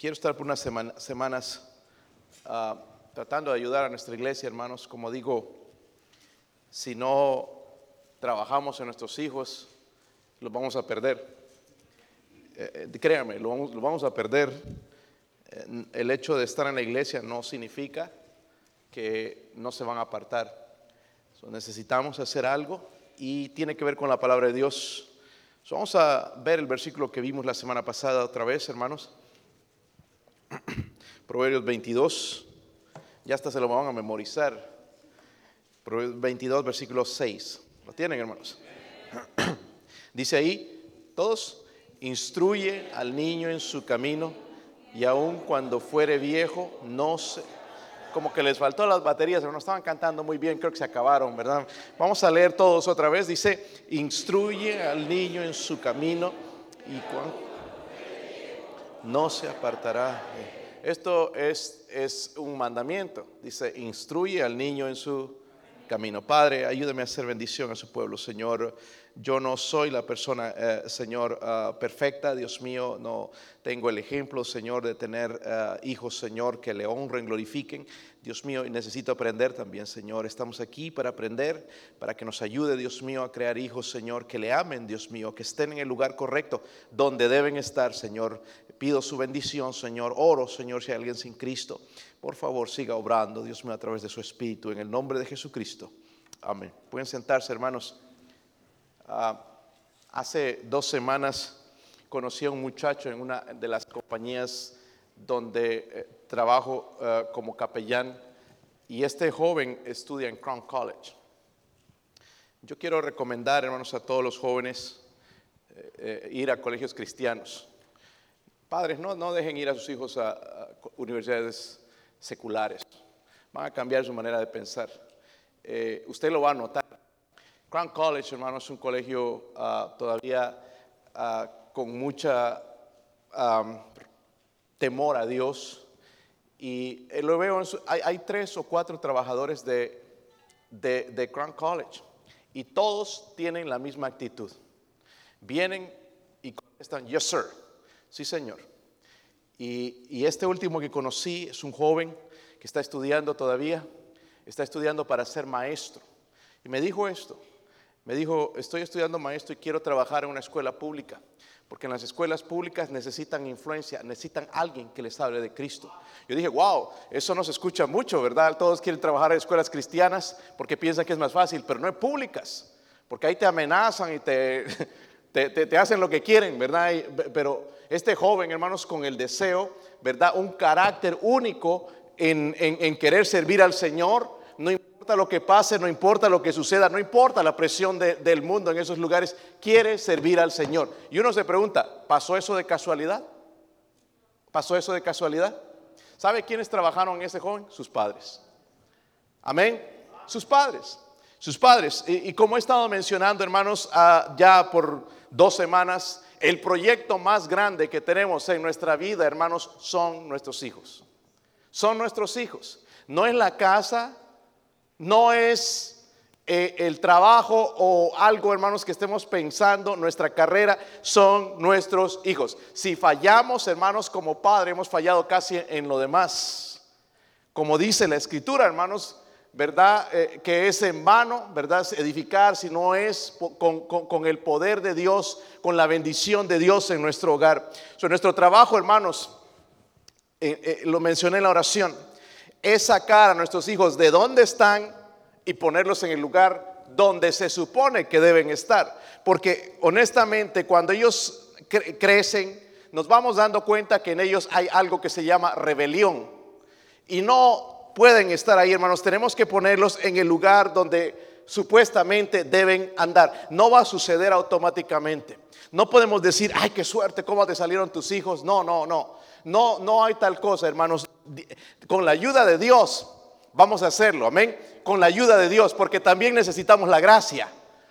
quiero estar por unas semanas uh, tratando de ayudar a nuestra iglesia, hermanos. Como digo, si no trabajamos en nuestros hijos, los vamos a perder. Eh, eh créanme, lo vamos, lo vamos a perder. Eh, el hecho de estar en la iglesia no significa que no se van a apartar. necesitamos hacer algo y tiene que ver con la palabra de Dios. vamos a ver el versículo que vimos la semana pasada otra vez, hermanos. Proverbios 22, ya hasta se lo van a memorizar. Proverbios 22, versículo 6. ¿Lo tienen, hermanos? Dice ahí, todos, instruye al niño en su camino y aun cuando fuere viejo, no se... Como que les faltó las baterías, no estaban cantando muy bien, creo que se acabaron, ¿verdad? Vamos a leer todos otra vez. Dice, instruye al niño en su camino y no se apartará. Esto es, es un mandamiento. Dice, instruye al niño en su camino. Padre, ayúdame a hacer bendición a su pueblo, Señor. Yo no soy la persona, eh, Señor, ah, perfecta, Dios mío, no tengo el ejemplo, Señor, de tener ah, hijos, Señor, que le honren, glorifiquen. Dios mío, necesito aprender también, Señor. Estamos aquí para aprender, para que nos ayude, Dios mío, a crear hijos, Señor, que le amen, Dios mío, que estén en el lugar correcto, donde deben estar, Señor. Pido su bendición, Señor. Oro, Señor, si hay alguien sin Cristo, por favor, siga obrando, Dios mío, a través de su Espíritu, en el nombre de Jesucristo. Amén. Pueden sentarse, hermanos. Ah, hace dos semanas conocí a un muchacho en una de las compañías donde eh, trabajo eh, como capellán y este joven estudia en Crown College. Yo quiero recomendar, hermanos, a todos los jóvenes eh, ir a colegios cristianos. Padres, no, no dejen ir a sus hijos a, a, universidades seculares. Van a cambiar su manera de pensar. usted lo va a notar. Crown College, hermano, es un colegio ah, todavía ah, con mucha temor a Dios. Y eh, lo veo, hay, tres o cuatro trabajadores de, de, Crown College y todos tienen la misma actitud. Vienen y contestan, yes, sir. Sí, señor. Y, y este último que conocí es un joven que está estudiando todavía, está estudiando para ser maestro. Y me dijo esto, me dijo, estoy estudiando maestro y quiero trabajar en una escuela pública, porque en las escuelas públicas necesitan influencia, necesitan alguien que les hable de Cristo. Yo dije, wow, eso no se escucha mucho, ¿verdad? Todos quieren trabajar en escuelas cristianas porque piensan que es más fácil, pero no en públicas, porque ahí te amenazan y te, te, hacen lo que quieren, ¿verdad? pero este joven, hermanos, con el deseo, ¿verdad? Un carácter único en, en querer servir al Señor, no importa lo que pase, no importa lo que suceda, no importa la presión del mundo en esos lugares, quiere servir al Señor. Y uno se pregunta, ¿pasó eso de casualidad? ¿Pasó eso de casualidad? ¿Sabe quiénes trabajaron en ese joven? Sus padres. Amén. Sus padres. Sus padres. Y, como he estado mencionando, hermanos, ah, ya por dos semanas, el proyecto más grande que tenemos en nuestra vida, hermanos, son nuestros hijos. Son nuestros hijos. No es la casa, no es eh, el trabajo o algo, hermanos, que estemos pensando, nuestra carrera son nuestros hijos. Si fallamos, hermanos, como padre, hemos fallado casi en lo demás. Como dice la escritura, hermanos, ¿verdad? Eh, que es en vano, ¿verdad? Edificar si no es con, el poder de Dios, con la bendición de Dios en nuestro hogar. So, nuestro trabajo, hermanos, eh, lo mencioné en la oración, es sacar a nuestros hijos de donde están y ponerlos en el lugar donde se supone que deben estar. Porque honestamente cuando ellos crecen, nos vamos dando cuenta que en ellos hay algo que se llama rebelión. Y no pueden estar ahí, hermanos. Tenemos que ponerlos en el lugar donde supuestamente deben andar. No va a suceder automáticamente. No podemos decir, ay, qué suerte, cómo te salieron tus hijos. No, no, no. No, no hay tal cosa, hermanos. Con la ayuda de Dios vamos a hacerlo, amén. Con la ayuda de Dios, porque también necesitamos la gracia.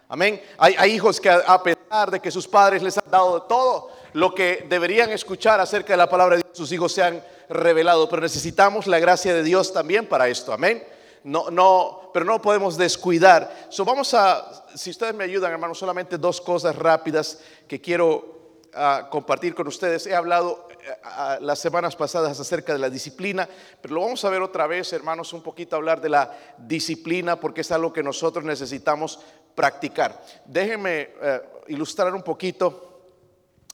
Amén. Hay, hijos que a pesar de que sus padres les han dado todo lo que deberían escuchar acerca de la palabra de Dios, sus hijos se han revelado, pero necesitamos la gracia de Dios también para esto. Amén. No, no, pero no podemos descuidar. So, vamos a, si ustedes me ayudan, hermanos, solamente dos cosas rápidas que quiero ah, compartir con ustedes. He hablado eh, las semanas pasadas acerca de la disciplina, pero lo vamos a ver otra vez, hermanos, un poquito hablar de la disciplina, porque es algo que nosotros necesitamos practicar. Déjenme eh, ilustrar un poquito,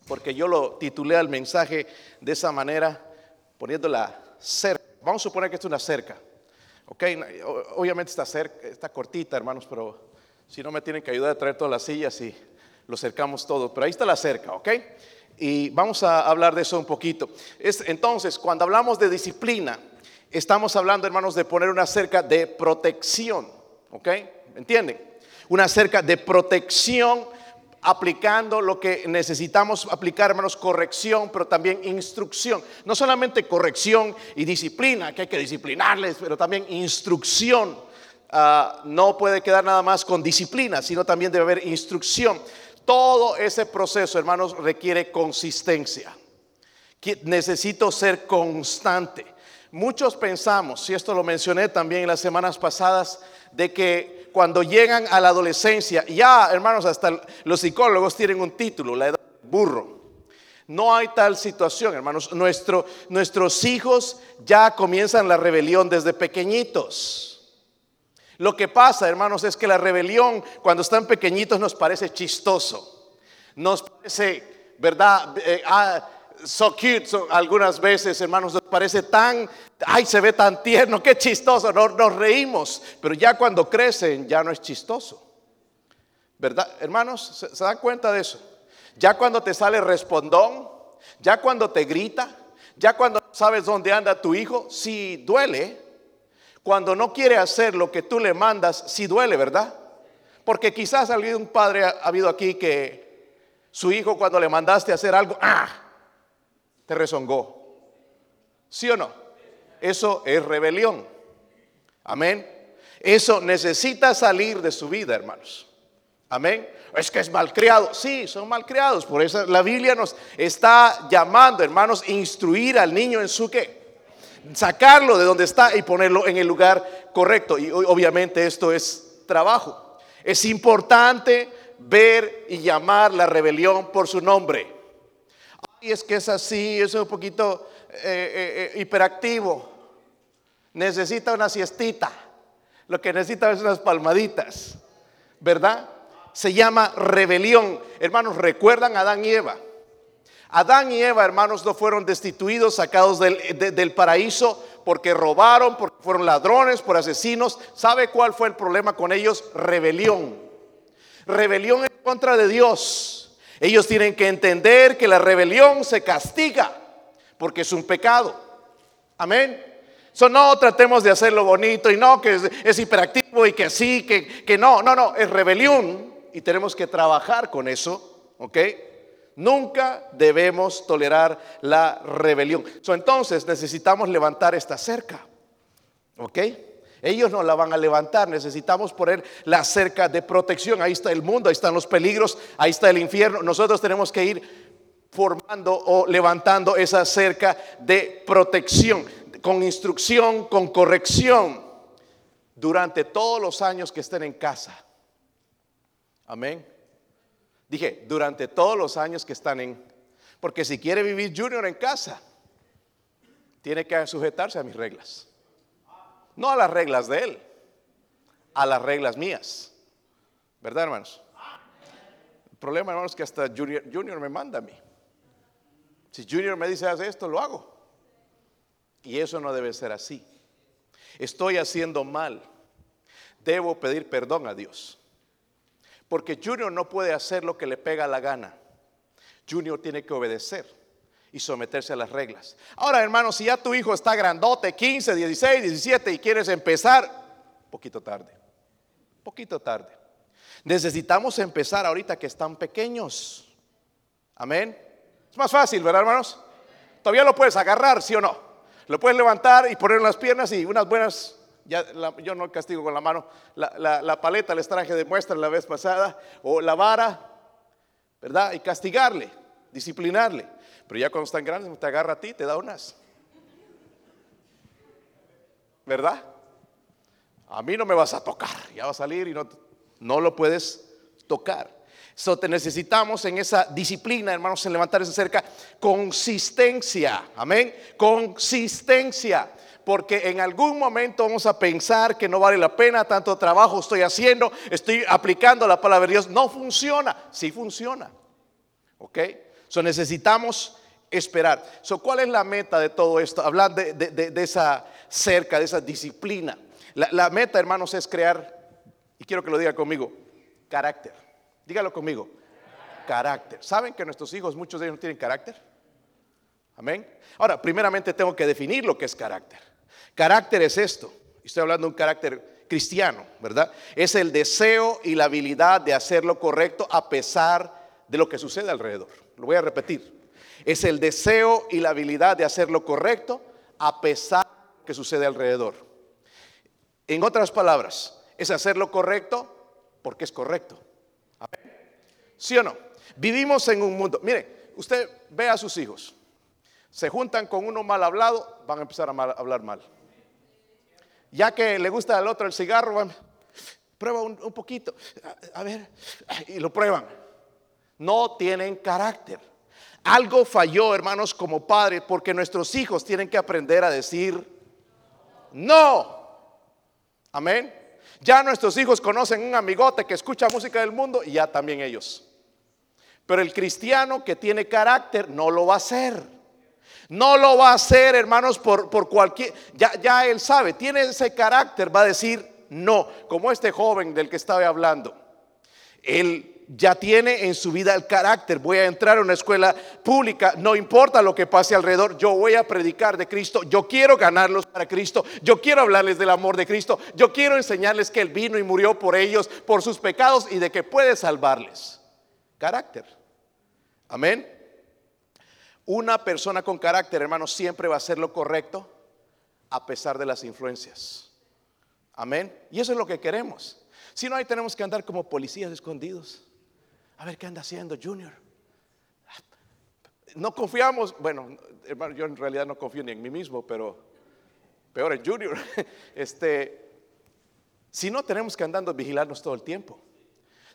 porque yo lo titulé al mensaje de esa manera, poniéndola cerca. Vamos a suponer que esto es una cerca. Ok, obviamente está, cerca, está cortita, hermanos, pero si no me tienen que ayudar a traer todas las sillas y lo cercamos todo. Pero ahí está la cerca, ¿ok? Y vamos a hablar de eso un poquito. Es, entonces, cuando hablamos de disciplina, estamos hablando, hermanos, de poner una cerca de protección, ¿ok? ¿Entienden? Una cerca de protección aplicando lo que necesitamos aplicar, hermanos, corrección, pero también instrucción. No solamente corrección y disciplina, que hay que disciplinarles, pero también instrucción. Ah, no puede quedar nada más con disciplina, sino también debe haber instrucción. Todo ese proceso, hermanos, requiere consistencia. Necesito ser constante. Muchos pensamos, y esto lo mencioné también en las semanas pasadas, de que cuando llegan a la adolescencia, ya hermanos, hasta los psicólogos tienen un título, la edad burro. No hay tal situación, hermanos. nuestros hijos ya comienzan la rebelión desde pequeñitos. Lo que pasa, hermanos, es que la rebelión cuando están pequeñitos nos parece chistoso. Nos parece, ¿verdad? Eh, ah, so cute algunas veces, hermanos, nos parece tan, ay, se ve tan tierno, qué chistoso, nos, reímos, pero ya cuando crecen ya no es chistoso. ¿Verdad? Hermanos, ¿se, ¿se dan cuenta de eso? Ya cuando te sale respondón, ya cuando te grita, ya cuando sabes dónde anda tu hijo, si duele, cuando no quiere hacer lo que tú le mandas, sí duele, ¿verdad? Porque quizás algún padre ha, habido aquí que su hijo cuando le mandaste hacer algo, ¡ah! Te rezongó. ¿Sí o no? Eso es rebelión. Amén. Eso necesita salir de su vida, hermanos. Amén. Es que es malcriado. Sí, son malcriados. Por eso la Biblia nos está llamando, hermanos, instruir al niño en su qué sacarlo de donde está y ponerlo en el lugar correcto. Y obviamente esto es trabajo. Es importante ver y llamar la rebelión por su nombre. Ay, es que es así, es un poquito eh, eh, eh, hiperactivo. Necesita una siestita. Lo que necesita es unas palmaditas. ¿Verdad? Se llama rebelión. Hermanos, ¿recuerdan a Adán y Eva? Adán y Eva, hermanos, no fueron destituidos, sacados del, paraíso porque robaron, porque fueron ladrones, por asesinos. ¿Sabe cuál fue el problema con ellos? Rebelión. Rebelión en contra de Dios. Ellos tienen que entender que la rebelión se castiga porque es un pecado. Amén. So, no tratemos de hacerlo bonito y no que es, hiperactivo y que sí, que, que no, no, no, es rebelión y tenemos que trabajar con eso, ¿ok? Nunca debemos tolerar la rebelión. entonces necesitamos levantar esta cerca. ¿Ok? Ellos no la van a levantar. Necesitamos poner la cerca de protección. Ahí está el mundo, ahí están los peligros, ahí está el infierno. Nosotros tenemos que ir formando o levantando esa cerca de protección, con instrucción, con corrección, durante todos los años que estén en casa. Amén. Dije, durante todos los años que están en... Porque si quiere vivir Junior en casa, tiene que sujetarse a mis reglas. No a las reglas de él, a las reglas mías. ¿Verdad, hermanos? El problema, hermanos, es que hasta Junior, Junior me manda a mí. Si Junior me dice, haz esto, lo hago. Y eso no debe ser así. Estoy haciendo mal. Debo pedir perdón a Dios. Porque Junior no puede hacer lo que le pega la gana. Junior tiene que obedecer y someterse a las reglas. Ahora, hermano, si ya tu hijo está grandote, 15, 16, 17 y quieres empezar, poquito tarde. Poquito tarde. Necesitamos empezar ahorita que están pequeños. Amén. Es más fácil, ¿verdad, hermanos? Todavía lo puedes agarrar, ¿sí o no? Lo puedes levantar y poner en las piernas y unas buenas yo no castigo con la mano, la, paleta les traje de muestra la vez pasada, o la vara, ¿verdad? Y castigarle, disciplinarle. Pero ya cuando están grandes, te agarra a ti, te da unas. ¿Verdad? A mí no me vas a tocar, ya va a salir y no, no lo puedes tocar. So, te necesitamos en esa disciplina, hermanos, en levantar esa cerca, consistencia. Amén. Consistencia. Porque en algún momento vamos a pensar que no vale la pena, tanto trabajo estoy haciendo, estoy aplicando la palabra de Dios. No funciona. Sí funciona. ¿Ok? So necesitamos esperar. So, ¿Cuál es la meta de todo esto? Hablar de, esa cerca, de esa disciplina. La, la meta, hermanos, es crear, y quiero que lo diga conmigo, carácter. Dígalo conmigo. Carácter. ¿Saben que nuestros hijos, muchos de ellos no tienen carácter? Amén. Ahora, primeramente tengo que definir lo que es carácter. Carácter es esto. Estoy hablando de un carácter cristiano, ¿verdad? Es el deseo y la habilidad de hacer lo correcto a pesar de lo que sucede alrededor. Lo voy a repetir. Es el deseo y la habilidad de hacer lo correcto a pesar de lo que sucede alrededor. En otras palabras, es hacer lo correcto porque es correcto. ¿Sí o no? Vivimos en un mundo. Mire, usted ve a sus hijos. Se juntan con uno mal hablado, van a empezar a, hablar mal. Ya que le gusta al otro el cigarro, prueba un, poquito. A, ver, y lo prueban. No tienen carácter. Algo falló, hermanos, como padres, porque nuestros hijos tienen que aprender a decir no. Amén. Ya nuestros hijos conocen un amigote que escucha música del mundo y ya también ellos. Pero el cristiano que tiene carácter no lo va a hacer. No lo va a hacer, hermanos, por, por cualquier... Ya, ya él sabe, tiene ese carácter, va a decir no, como este joven del que estaba hablando. Él ya tiene en su vida el carácter. Voy a entrar a una escuela pública, no importa lo que pase alrededor, yo voy a predicar de Cristo, yo quiero ganarlos para Cristo, yo quiero hablarles del amor de Cristo, yo quiero enseñarles que Él vino y murió por ellos, por sus pecados y de que puede salvarles. Carácter. Amén. Una persona con carácter, hermano, siempre va a hacer lo correcto a pesar de las influencias. Amén. Y eso es lo que queremos. Si no, ahí tenemos que andar como policías escondidos. A ver qué anda haciendo Junior. No confiamos, bueno, hermano, yo en realidad no confío ni en mí mismo, pero peor en Junior. Este, si no, tenemos que andar vigilarnos todo el tiempo.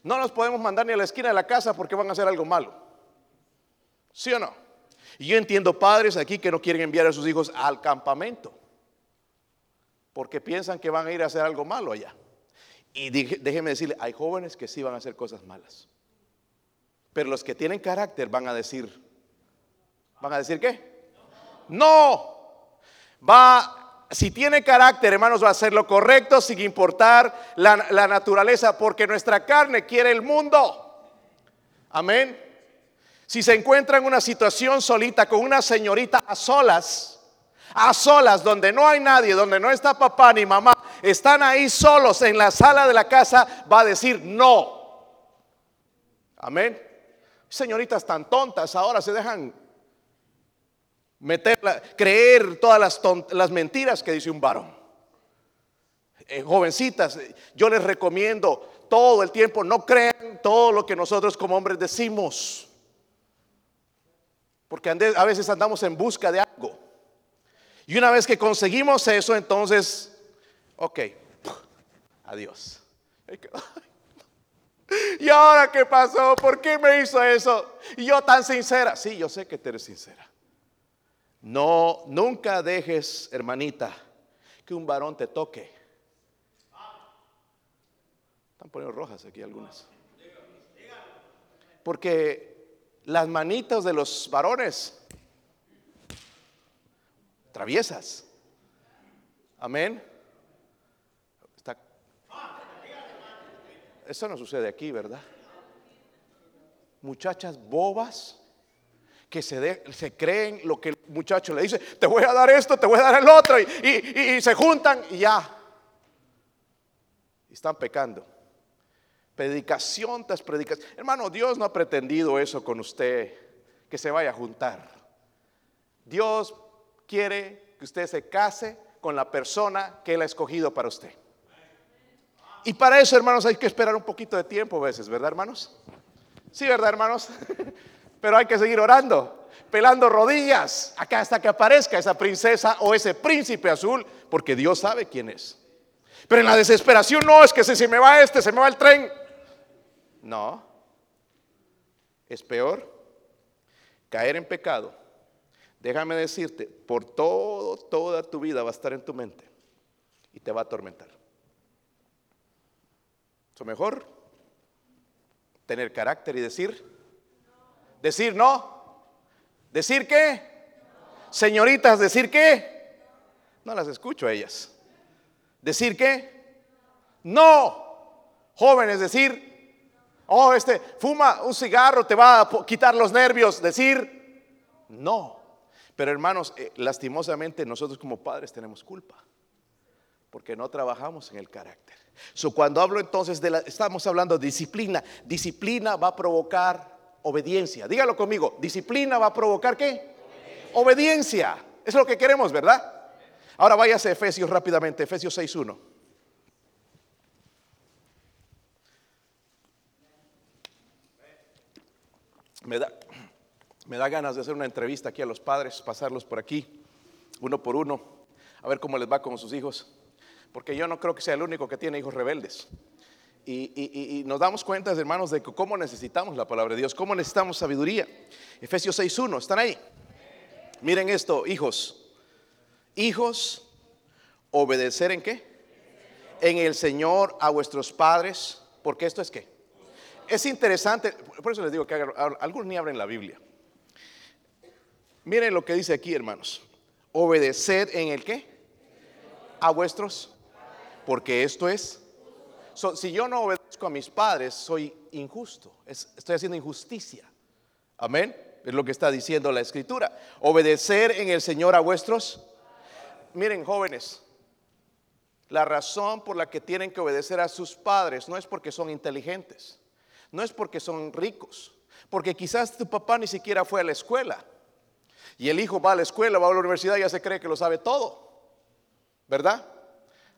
No nos podemos mandar ni a la esquina de la casa porque van a hacer algo malo. ¿Sí o no? Y yo entiendo padres aquí que no quieren enviar a sus hijos al campamento porque piensan que van a ir a hacer algo malo allá. Y déjeme decirle, hay jóvenes que sí van a hacer cosas malas. Pero los que tienen carácter van a decir, ¿van a decir qué? No. Va, si tiene carácter, hermanos, va a hacer lo correcto sin importar la, la naturaleza, porque nuestra carne quiere el mundo. Amén. Si se encuentra en una situación solita con una señorita a solas, a solas, donde no hay nadie, donde no está papá ni mamá, están ahí solos en la sala de la casa, va a decir no. Amén señoritas tan tontas ahora se dejan meter, creer todas las, mentiras que dice un varón. Eh, jovencitas, yo les recomiendo todo el tiempo, no crean todo lo que nosotros como hombres decimos. Porque a veces andamos en busca de algo. Y una vez que conseguimos eso, entonces, ok, adiós. ¿Y ahora qué pasó? ¿Por qué me hizo eso? Y yo tan sincera. Sí, yo sé que tú eres sincera. No, nunca dejes, hermanita, que un varón te toque. Están poniendo rojas aquí algunas. Porque las manitas de los varones traviesas. Amén. Eso no sucede aquí, ¿verdad? Muchachas bobas que se, se creen lo que el muchacho le dice, te voy a dar esto, te voy a dar el otro, y, se juntan y ya. están pecando. Predicación tras predicación. Hermano, Dios no ha pretendido eso con usted, que se vaya a juntar. Dios quiere que usted se case con la persona que Él ha escogido para usted. Y para eso, hermanos, hay que esperar un poquito de tiempo a veces, ¿verdad, hermanos? Sí, ¿verdad, hermanos? Pero hay que seguir orando, pelando rodillas, acá hasta que aparezca esa princesa o ese príncipe azul, porque Dios sabe quién es. Pero en la desesperación no es que si se me va este, se me va el tren. No. es peor caer en pecado. Déjame decirte, por todo, toda tu vida va a estar en tu mente y te va a atormentar. Lo mejor tener carácter y decir, decir no, decir qué, señoritas, decir qué, no las escucho a ellas, decir qué, no, jóvenes, decir, oh, este, fuma un cigarro, te va a quitar los nervios, decir, no. Pero hermanos, eh, lastimosamente nosotros como padres tenemos culpa porque no trabajamos en el carácter. So, cuando hablo entonces de la, estamos hablando de disciplina, disciplina va a provocar obediencia. Dígalo conmigo, disciplina va a provocar qué? Obediencia. Es lo que queremos, ¿verdad? Ahora váyase a Efesios rápidamente, Efesios 6.1. Me da, me da ganas de hacer una entrevista aquí a los padres, pasarlos por aquí, uno por uno, a ver cómo les va con sus hijos porque yo no creo que sea el único que tiene hijos rebeldes. Y, nos damos cuenta, hermanos, de cómo necesitamos la palabra de Dios, cómo necesitamos sabiduría. Efesios 6.1, ¿están ahí? Miren esto, hijos. Hijos, obedecer en qué? En el Señor a vuestros padres, porque esto es qué? Es interesante, por eso les digo que algunos ni abren la Biblia. Miren lo que dice aquí, hermanos. Obedeced en el qué? A vuestros porque esto es, si yo no obedezco a mis padres, soy injusto, estoy haciendo injusticia. Amén. Es lo que está diciendo la escritura. Obedecer en el Señor a vuestros. Miren, jóvenes, la razón por la que tienen que obedecer a sus padres no es porque son inteligentes, no es porque son ricos, porque quizás tu papá ni siquiera fue a la escuela. Y el hijo va a la escuela, va a la universidad y ya se cree que lo sabe todo. ¿Verdad?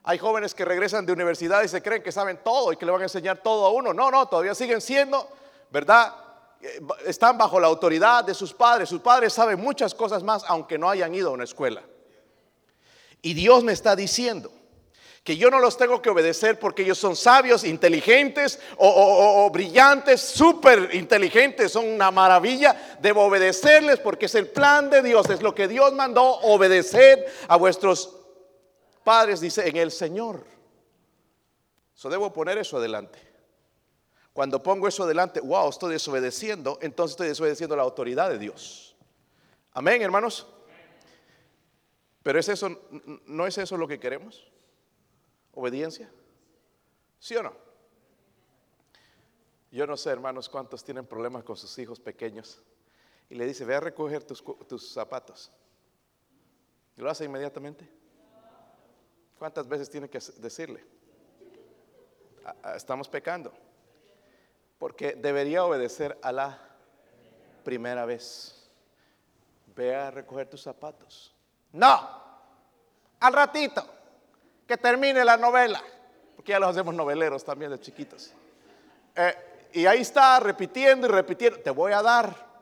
Hay jóvenes que regresan de universidad y se creen que saben todo y que le van a enseñar todo a uno. No, no, todavía siguen siendo, ¿verdad? Eh, están bajo la autoridad de sus padres. Sus padres saben muchas cosas más aunque no hayan ido a una escuela. Y Dios me está diciendo que yo no los tengo que obedecer porque ellos son sabios, inteligentes o, brillantes, súper inteligentes, son una maravilla. Debo obedecerles porque es el plan de Dios, es lo que Dios mandó, obedecer a vuestros padres, dice, en el Señor. So debo poner eso adelante. Cuando pongo eso adelante, wow, estoy desobedeciendo, entonces estoy desobedeciendo la autoridad de Dios. Amén, hermanos. Pero es eso, ¿no es eso lo que queremos? ¿Obediencia? ¿Sí o no? Yo no sé, hermanos, cuántos tienen problemas con sus hijos pequeños. Y le dice, ve a recoger tus, tus zapatos. ¿Y lo hace inmediatamente? ¿Cuántas veces tiene que decirle? Estamos pecando. Porque debería obedecer a la primera vez. Ve a recoger tus zapatos. No, al ratito, que termine la novela. Porque ya los hacemos noveleros también de chiquitos. Eh, y ahí está repitiendo y repitiendo, te voy a dar.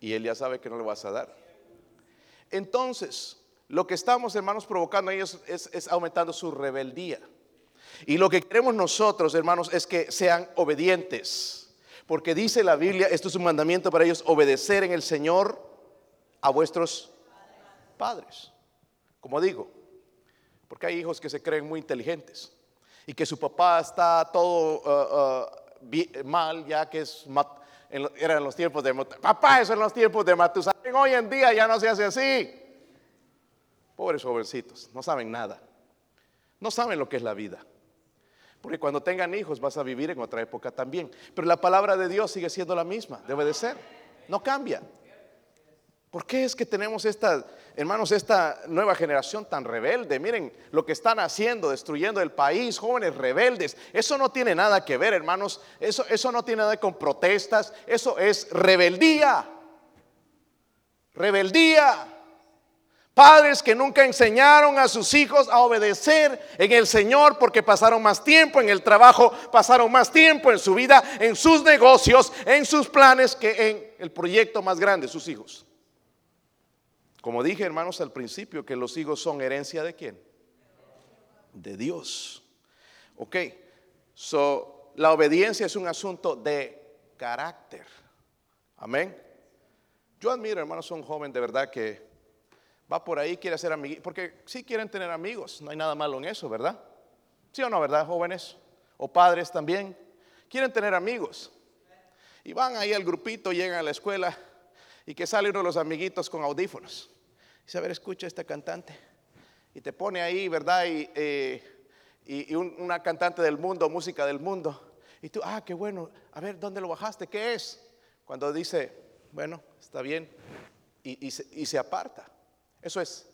Y él ya sabe que no le vas a dar. Entonces, lo que estamos, hermanos, provocando a ellos es, aumentando su rebeldía. Y lo que queremos nosotros, hermanos, es que sean obedientes. Porque dice la Biblia, esto es un mandamiento para ellos, obedecer en el Señor a vuestros padres. Como digo, porque hay hijos que se creen muy inteligentes y que su papá está todo uh, uh, mal, ya que es era en los tiempos de papá, eso en los tiempos de Matusalén. Hoy en día ya no se hace así. Pobres jovencitos, no saben nada. No saben lo que es la vida. Porque cuando tengan hijos vas a vivir en otra época también. Pero la palabra de Dios sigue siendo la misma, debe de ser. No cambia. ¿Por qué es que tenemos esta, hermanos, esta nueva generación tan rebelde? Miren lo que están haciendo, destruyendo el país, jóvenes rebeldes. Eso no tiene nada que ver, hermanos. Eso, eso no tiene nada con protestas. Eso es rebeldía. Rebeldía. Padres que nunca enseñaron a sus hijos a obedecer en el Señor porque pasaron más tiempo en el trabajo, pasaron más tiempo en su vida, en sus negocios, en sus planes que en el proyecto más grande, sus hijos. Como dije, hermanos, al principio, que los hijos son herencia de quién? De Dios. Ok, so la obediencia es un asunto de carácter. Amén. Yo admiro, hermanos, un joven de verdad que va por ahí, quiere hacer amigos, porque sí quieren tener amigos, no hay nada malo en eso, ¿verdad? ¿Sí o no, verdad, jóvenes? O padres también, quieren tener amigos. Y van ahí al grupito, llegan a la escuela y que sale uno de los amiguitos con audífonos. Dice, a ver, escucha a esta cantante. Y te pone ahí, ¿verdad? Y, eh, una cantante del mundo, música del mundo. Y tú, ah, qué bueno, a ver, ¿dónde lo bajaste? ¿Qué es? Cuando dice, bueno, está bien, y se aparta. Eso es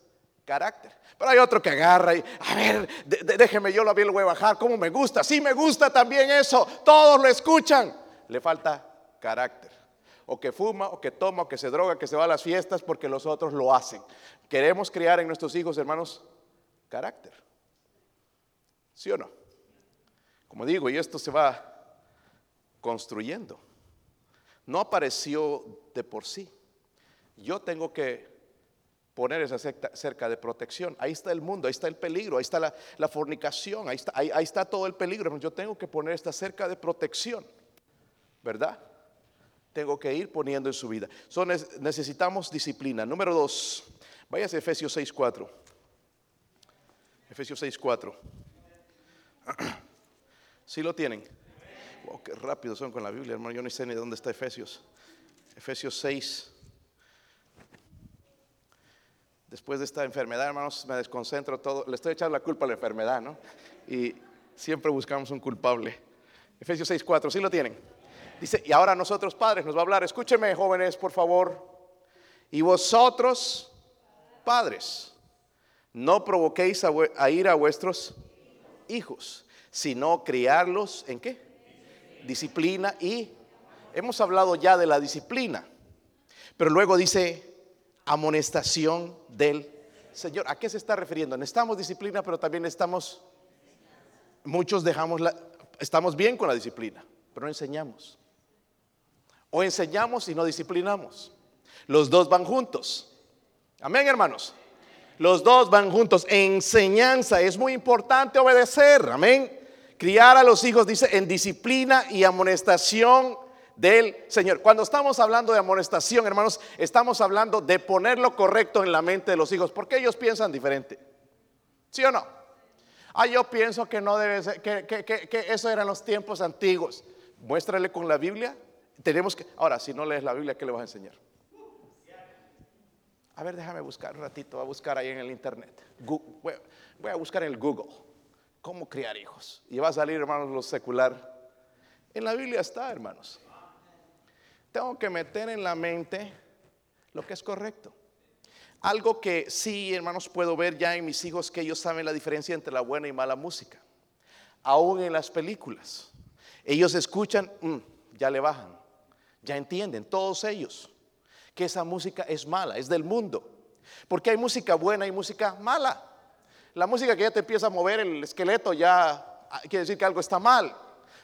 carácter. Pero hay otro que agarra y, a ver, déjeme, yo lo voy a bajar, ¿cómo me gusta? Sí, me gusta también eso, todos lo escuchan. Le falta carácter. O que fuma, o que toma, o que se droga, que se va a las fiestas porque los otros lo hacen. Queremos criar en nuestros hijos, hermanos, carácter. ¿Sí o no? Como digo, y esto se va construyendo. No apareció de por sí. Yo tengo que poner esa cerca de protección. Ahí está el mundo, ahí está el peligro, ahí está la, fornicación, ahí está, ahí, está todo el peligro. Yo tengo que poner esta cerca de protección, ¿verdad? Tengo que ir poniendo en su vida. necesitamos disciplina. Número dos, váyase a Efesios 6.4. Efesios 6.4. ¿Sí lo tienen? Wow, qué rápido son con la Biblia, hermano. Yo ni sé ni dónde está Efesios. Efesios 6. Después de esta enfermedad, hermanos, me desconcentro todo. Le estoy echando la culpa a la enfermedad, ¿no? Y siempre buscamos un culpable. Efesios 6:4, ¿sí lo tienen? Dice, y ahora nosotros padres nos va a hablar. Escúcheme, jóvenes, por favor. Y vosotros, padres, no provoquéis a, ir a vuestros hijos, sino criarlos en qué? Disciplina y hemos hablado ya de la disciplina. Pero luego dice amonestación del Señor. ¿A qué se está refiriendo? Necesitamos disciplina, pero también estamos, muchos dejamos la, estamos bien con la disciplina, pero no enseñamos. O enseñamos y no disciplinamos. Los dos van juntos. Amén, hermanos. Los dos van juntos. Enseñanza, es muy importante obedecer. Amén. Criar a los hijos, dice, en disciplina y amonestación del Señor. Cuando estamos hablando de amonestación, hermanos, estamos hablando de poner lo correcto en la mente de los hijos, porque ellos piensan diferente. ¿Sí o no? Ah, yo pienso que no debe ser, que, que, eso eran los tiempos antiguos. Muéstrale con la Biblia. Tenemos que, ahora, si no lees la Biblia, ¿qué le vas a enseñar? A ver, déjame buscar un ratito, voy a buscar ahí en el internet. Voy, a buscar en el Google cómo criar hijos. Y va a salir, hermanos, lo secular. En la Biblia está, hermanos tengo que meter en la mente lo que es correcto. Algo que sí, hermanos, puedo ver ya en mis hijos que ellos saben la diferencia entre la buena y mala música. Aún en las películas. Ellos escuchan, mm, ya le bajan. Ya entienden, todos ellos, que esa música es mala, es del mundo. Porque hay música buena y música mala. La música que ya te empieza a mover el esqueleto ya ah, quiere decir que algo está mal.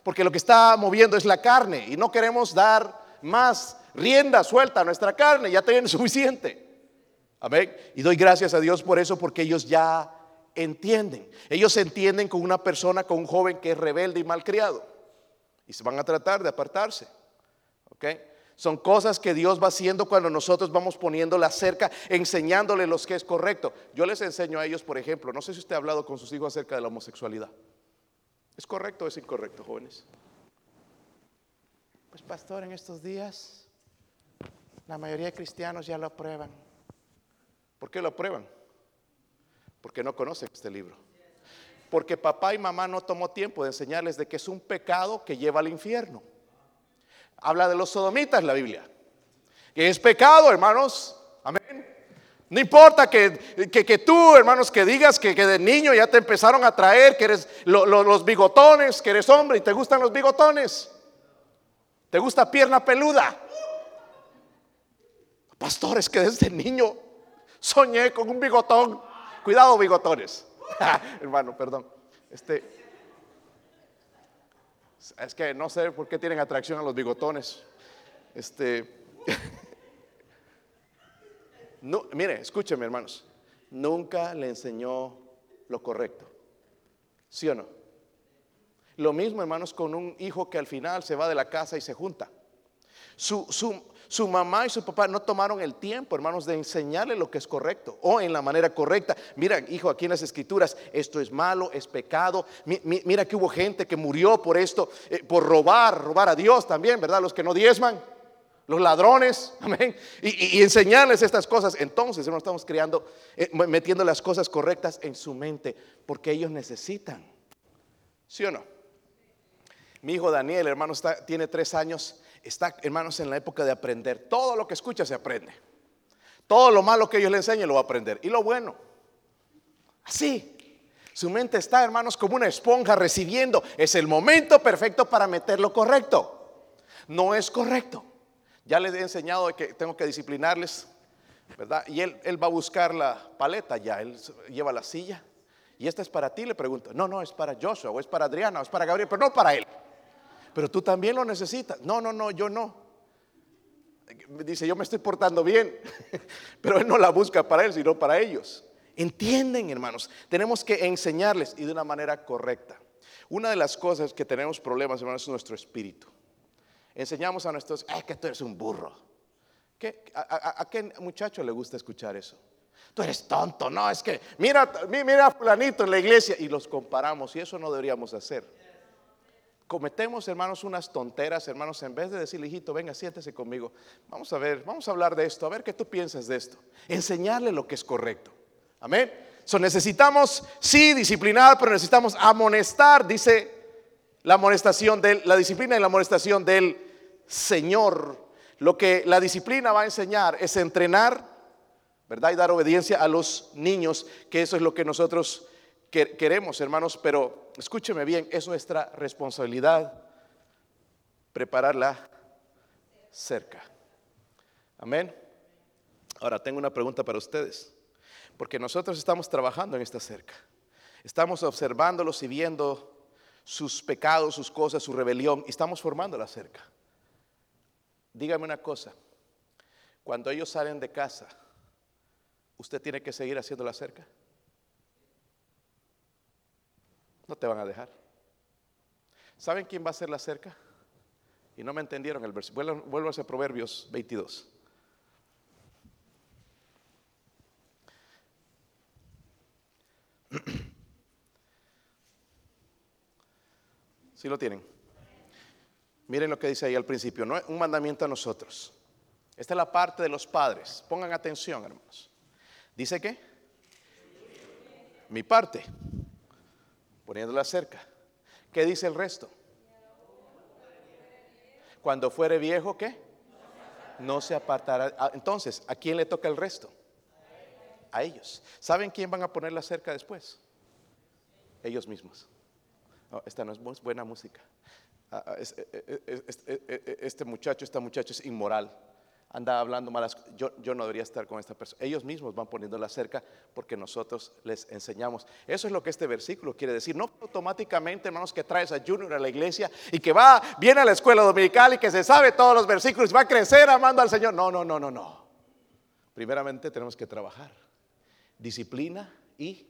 Porque lo que está moviendo es la carne y no queremos dar más rienda suelta a nuestra carne, ya tienen suficiente. Amén. Y doy gracias a Dios por eso, porque ellos ya entienden. Ellos entienden con una persona, con un joven que es rebelde y malcriado. Y se van a tratar de apartarse. Son cosas que Dios va haciendo cuando nosotros vamos poniéndola cerca, enseñándole los que es correcto. Yo les enseño a ellos, por ejemplo, no sé si usted ha hablado con sus hijos acerca de la homosexualidad. ¿Es correcto o es incorrecto, jóvenes? Pues pastor, en estos días la mayoría de cristianos ya lo aprueban. ¿Por qué lo aprueban? Porque no conocen este libro. Porque papá y mamá no tomó tiempo de enseñarles de que es un pecado que lleva al infierno. Habla de los sodomitas la Biblia. Que es pecado, hermanos. Amén. No importa que, que, tú, hermanos, que digas que, de niño ya te empezaron a traer, que eres los bigotones, que eres hombre y te gustan los bigotones. ¿Te gusta pierna peluda? Pastores que desde niño soñé con un bigotón. Cuidado, bigotones. Hermano, perdón. Este, es que no sé por qué tienen atracción a los bigotones. Este, no, mire, escúcheme, hermanos. Nunca le enseñó lo correcto. ¿Sí o no? Lo mismo, hermanos, con un hijo que al final se va de la casa y se junta. Su, Su mamá y su papá no tomaron el tiempo, hermanos, de enseñarle lo que es correcto o en la manera correcta. Mira, hijo, aquí en las escrituras, esto es malo, es pecado. mira que hubo gente que murió por esto, eh, por robar, robar a Dios también, ¿verdad? Los que no diezman los ladrones, amén, y, enseñarles estas cosas. Entonces, hermanos, estamos creando, eh, metiendo las cosas correctas en su mente, porque ellos necesitan. ¿Sí o no? Mi hijo Daniel, hermanos, tiene tres años, está, hermanos, en la época de aprender. Todo lo que escucha se aprende. Todo lo malo que ellos le enseñen lo va a aprender. Y lo bueno. Así. Su mente está, hermanos, como una esponja recibiendo. Es el momento perfecto para meter lo correcto. No es correcto. Ya les he enseñado que tengo que disciplinarles, ¿verdad? Y él, él va a buscar la paleta ya, él lleva la silla. Y esta es para ti, le pregunto. No, no, es para Joshua, o es para Adriana, o es para Gabriel, pero no para él. Pero tú también lo necesitas. No, no, no, yo no. Dice, yo me estoy portando bien, pero él no la busca para él, sino para ellos. Entienden, hermanos, tenemos que enseñarles y de una manera correcta. Una de las cosas que tenemos problemas, hermanos, es nuestro espíritu enseñamos a nuestros, es que tú eres un burro. ¿Qué, a, qué muchacho le gusta escuchar eso? Tú eres tonto, no, es que mira, mira a fulanito en la iglesia y los comparamos y eso no deberíamos hacer. Cometemos, hermanos, unas tonteras, hermanos, en vez de decirle, hijito, venga, siéntese conmigo. Vamos a ver, vamos a hablar de esto, a ver qué tú piensas de esto. Enseñarle lo que es correcto. Amén. So, necesitamos, sí, disciplinar, pero necesitamos amonestar, dice la amonestación de la disciplina y la amonestación del Señor. Lo que la disciplina va a enseñar es entrenar, ¿verdad? Y dar obediencia a los niños, que eso es lo que nosotros queremos, hermanos, pero escúcheme bien, es nuestra responsabilidad prepararla cerca. Amén. Ahora tengo una pregunta para ustedes, porque nosotros estamos trabajando en esta cerca. Estamos observándolos y viendo sus pecados, sus cosas, su rebelión, y estamos formándola cerca. Dígame una cosa, cuando ellos salen de casa, ¿usted tiene que seguir haciendo la cerca? No te van a dejar. ¿Saben quién va a ser la cerca? Y no me entendieron el versículo. Vuelvo a Proverbios 22. Si lo tienen? Miren lo que dice ahí al principio, no es un mandamiento a nosotros. Esta es la parte de los padres. Pongan atención, hermanos. Dice que mi parte, poniéndola cerca. ¿Qué dice el resto? Cuando fuere viejo, ¿qué? No se apartará. Ah, entonces, ¿a quién le toca el resto? A ellos. ¿Saben quién van a ponerla cerca después? Ellos mismos esta no es buena música. Ah, ah, e, e, e, este muchacho, esta muchacha es inmoral. Anda hablando malas. Yo, yo no debería estar con esta persona. Ellos mismos van poniéndola cerca porque nosotros les enseñamos. Eso es lo que este versículo quiere decir. No automáticamente, hermanos, que traes a Junior a la iglesia y que va, viene a la escuela dominical y que se sabe todos los versículos y va a crecer amando al Señor. No, no, no, no, no. Primeramente tenemos que trabajar. Disciplina y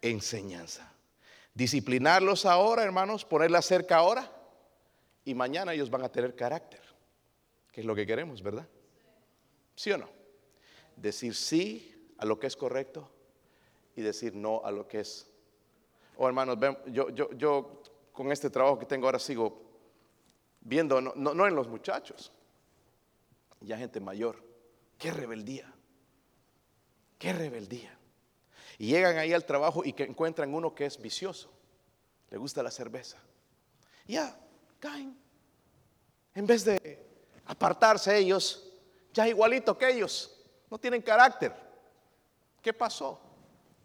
enseñanza. Disciplinarlos ahora, hermanos, ponerla cerca ahora y mañana ellos van a tener carácter, que es lo que queremos, ¿verdad? ¿Sí o no? Decir sí a lo que es correcto y decir no a lo que es. Oh, hermanos, yo, yo, con este trabajo que tengo ahora sigo viendo, no, no en los muchachos, ya gente mayor, qué rebeldía, qué rebeldía. Y llegan ahí al trabajo y que encuentran uno que es vicioso. Le gusta la cerveza. Ya, caen. En vez de apartarse ellos, ya igualito que ellos. No tienen carácter. ¿Qué pasó?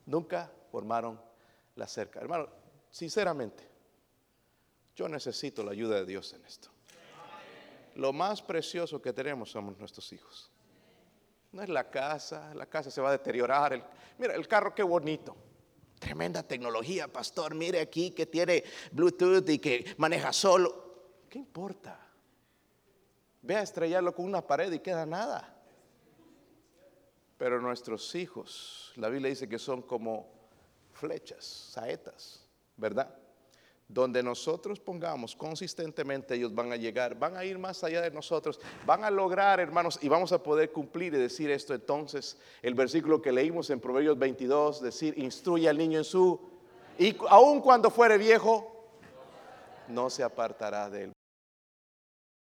Nunca formaron la cerca. Hermano, sinceramente, yo necesito la ayuda de Dios en esto. Lo más precioso que tenemos somos nuestros hijos. No es la casa, la casa se va a deteriorar. mira, el carro qué bonito. Tremenda tecnología, pastor. Mire aquí que tiene Bluetooth y que maneja solo. ¿Qué importa? Ve a estrellarlo con una pared y queda nada. Pero nuestros hijos, la Biblia dice que son como flechas, saetas, ¿verdad? donde nosotros pongamos consistentemente, ellos van a llegar, van a ir más allá de nosotros, van a lograr, hermanos, y vamos a poder cumplir y decir esto. Entonces, el versículo que leímos en Proverbios 22, decir, instruye al niño en su, y aun cuando fuere viejo, no se apartará de él.